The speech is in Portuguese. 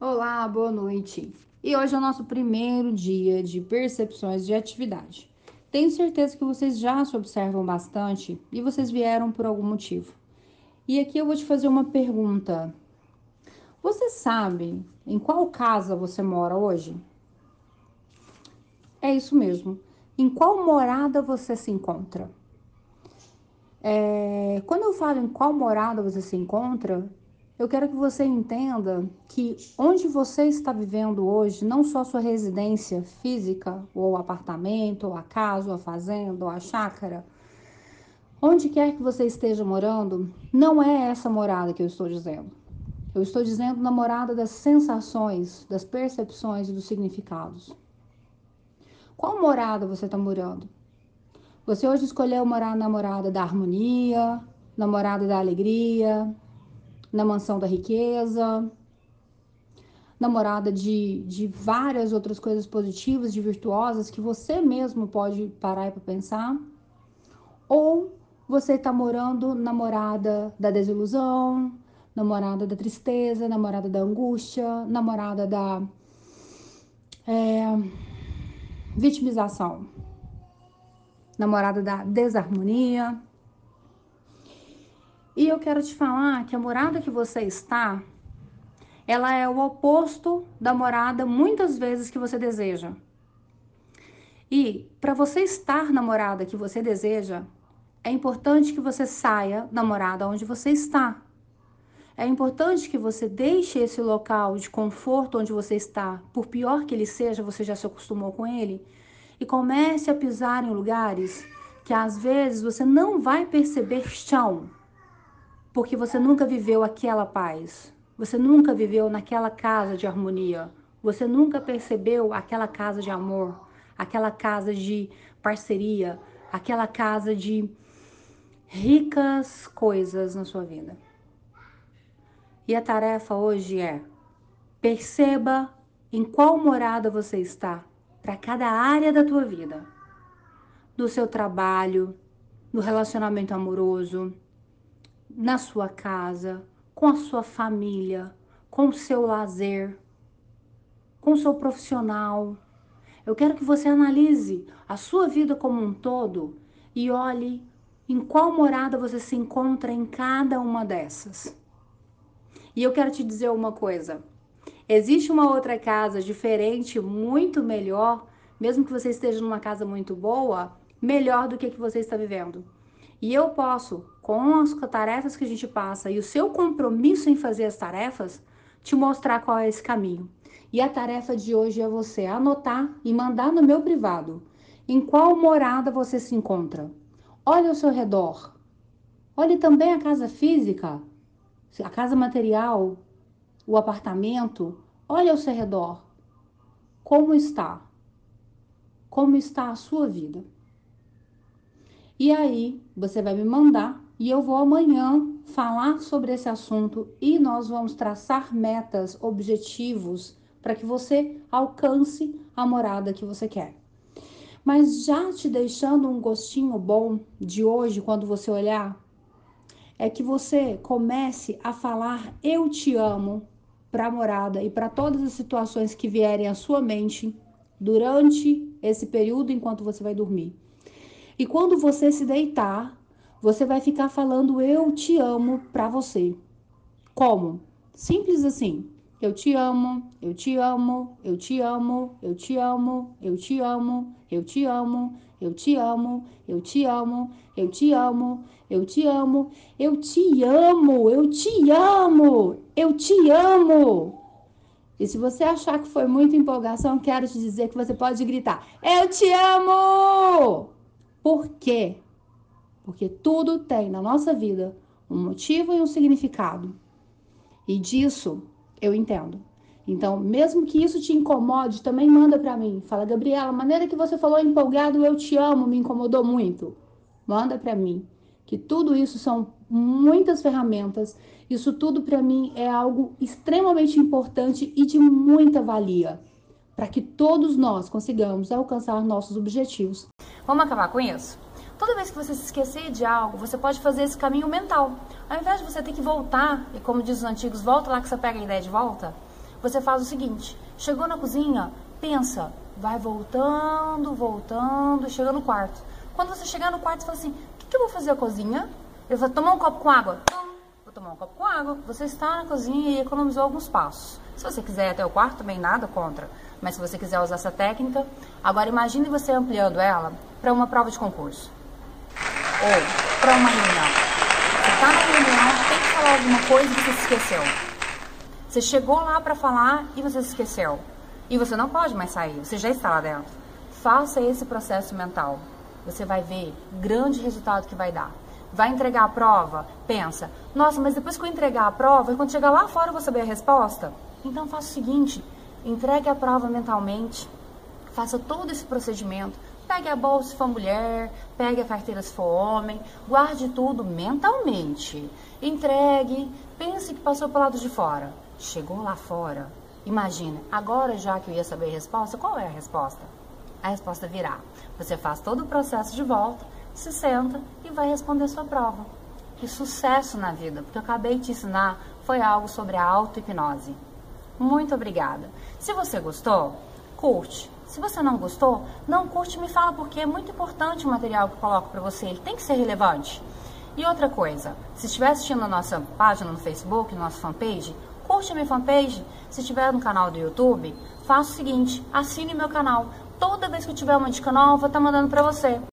Olá, boa noite. E hoje é o nosso primeiro dia de percepções de atividade. Tenho certeza que vocês já se observam bastante e vocês vieram por algum motivo. E aqui eu vou te fazer uma pergunta. Você sabe em qual casa você mora hoje? É isso mesmo. Em qual morada você se encontra? É, quando eu falo em qual morada você se encontra, eu quero que você entenda que onde você está vivendo hoje, não só sua residência física, ou apartamento, ou a casa, ou a fazenda, ou a chácara, onde quer que você esteja morando, não é essa morada que eu estou dizendo. Eu estou dizendo na morada das sensações, das percepções e dos significados. Qual morada você está morando? Você hoje escolheu morar na morada da harmonia, na morada da alegria, na mansão da riqueza, namorada de, de várias outras coisas positivas, de virtuosas que você mesmo pode parar para pensar, ou você está morando namorada da desilusão, namorada da tristeza, namorada da angústia, namorada da é, vitimização, namorada da desarmonia. E eu quero te falar que a morada que você está, ela é o oposto da morada muitas vezes que você deseja. E para você estar na morada que você deseja, é importante que você saia da morada onde você está. É importante que você deixe esse local de conforto onde você está, por pior que ele seja, você já se acostumou com ele, e comece a pisar em lugares que às vezes você não vai perceber chão, porque você nunca viveu aquela paz. Você nunca viveu naquela casa de harmonia. Você nunca percebeu aquela casa de amor, aquela casa de parceria, aquela casa de ricas coisas na sua vida. E a tarefa hoje é: perceba em qual morada você está para cada área da tua vida. Do seu trabalho, no relacionamento amoroso, na sua casa, com a sua família, com o seu lazer, com o seu profissional. Eu quero que você analise a sua vida como um todo e olhe em qual morada você se encontra em cada uma dessas. E eu quero te dizer uma coisa: existe uma outra casa diferente, muito melhor, mesmo que você esteja numa casa muito boa, melhor do que a que você está vivendo. E eu posso, com as tarefas que a gente passa e o seu compromisso em fazer as tarefas, te mostrar qual é esse caminho. E a tarefa de hoje é você anotar e mandar no meu privado em qual morada você se encontra. Olhe ao seu redor. Olhe também a casa física, a casa material, o apartamento. Olhe ao seu redor. Como está? Como está a sua vida? E aí você vai me mandar e eu vou amanhã falar sobre esse assunto e nós vamos traçar metas, objetivos para que você alcance a morada que você quer. Mas já te deixando um gostinho bom de hoje, quando você olhar, é que você comece a falar eu te amo para a morada e para todas as situações que vierem à sua mente durante esse período enquanto você vai dormir. E quando você se deitar, você vai ficar falando eu te amo para você. Como? Simples assim. Eu te amo, eu te amo, eu te amo, eu te amo, eu te amo, eu te amo, eu te amo, eu te amo, eu te amo, eu te amo, eu te amo, eu te amo, eu te amo. E se você achar que foi muita empolgação, quero te dizer que você pode gritar: Eu te amo! Por quê? Porque tudo tem na nossa vida um motivo e um significado. E disso eu entendo. Então, mesmo que isso te incomode, também manda para mim. Fala, Gabriela, a maneira que você falou empolgado, eu te amo, me incomodou muito. Manda para mim. Que tudo isso são muitas ferramentas. Isso tudo para mim é algo extremamente importante e de muita valia para que todos nós consigamos alcançar nossos objetivos. Vamos acabar com isso? Toda vez que você se esquecer de algo, você pode fazer esse caminho mental. Ao invés de você ter que voltar, e como dizem os antigos, volta lá que você pega a ideia de volta, você faz o seguinte: chegou na cozinha, pensa, vai voltando, voltando, chega no quarto. Quando você chegar no quarto, você fala assim: o que, que eu vou fazer na cozinha? Eu vou tomar um copo com água. Vou tomar um copo com água. Você está na cozinha e economizou alguns passos. Se você quiser ir até o quarto, também nada contra. Mas se você quiser usar essa técnica, agora imagine você ampliando ela para uma prova de concurso. Ou para uma reunião. Você está na reunião, tem que falar alguma coisa e você se esqueceu. Você chegou lá para falar e você se esqueceu. E você não pode mais sair, você já está lá dentro. Faça esse processo mental. Você vai ver grande resultado que vai dar. Vai entregar a prova? Pensa, nossa, mas depois que eu entregar a prova, quando chegar lá fora eu vou saber a resposta? Então faça o seguinte, entregue a prova mentalmente, faça todo esse procedimento, pegue a bolsa se for mulher, pegue a carteira se for homem, guarde tudo mentalmente, entregue, pense que passou para o lado de fora, chegou lá fora, imagina, agora já que eu ia saber a resposta, qual é a resposta? A resposta virá, você faz todo o processo de volta, se senta e vai responder sua prova. Que sucesso na vida, porque eu acabei de te ensinar foi algo sobre a auto-hipnose. Muito obrigada. Se você gostou, curte. Se você não gostou, não curte, me fala porque é muito importante o material que eu coloco para você. Ele tem que ser relevante. E outra coisa, se estiver assistindo a nossa página no Facebook, nossa fanpage, curte a minha fanpage. Se estiver no canal do YouTube, faça o seguinte, assine meu canal. Toda vez que eu tiver uma dica nova, eu vou estar mandando para você.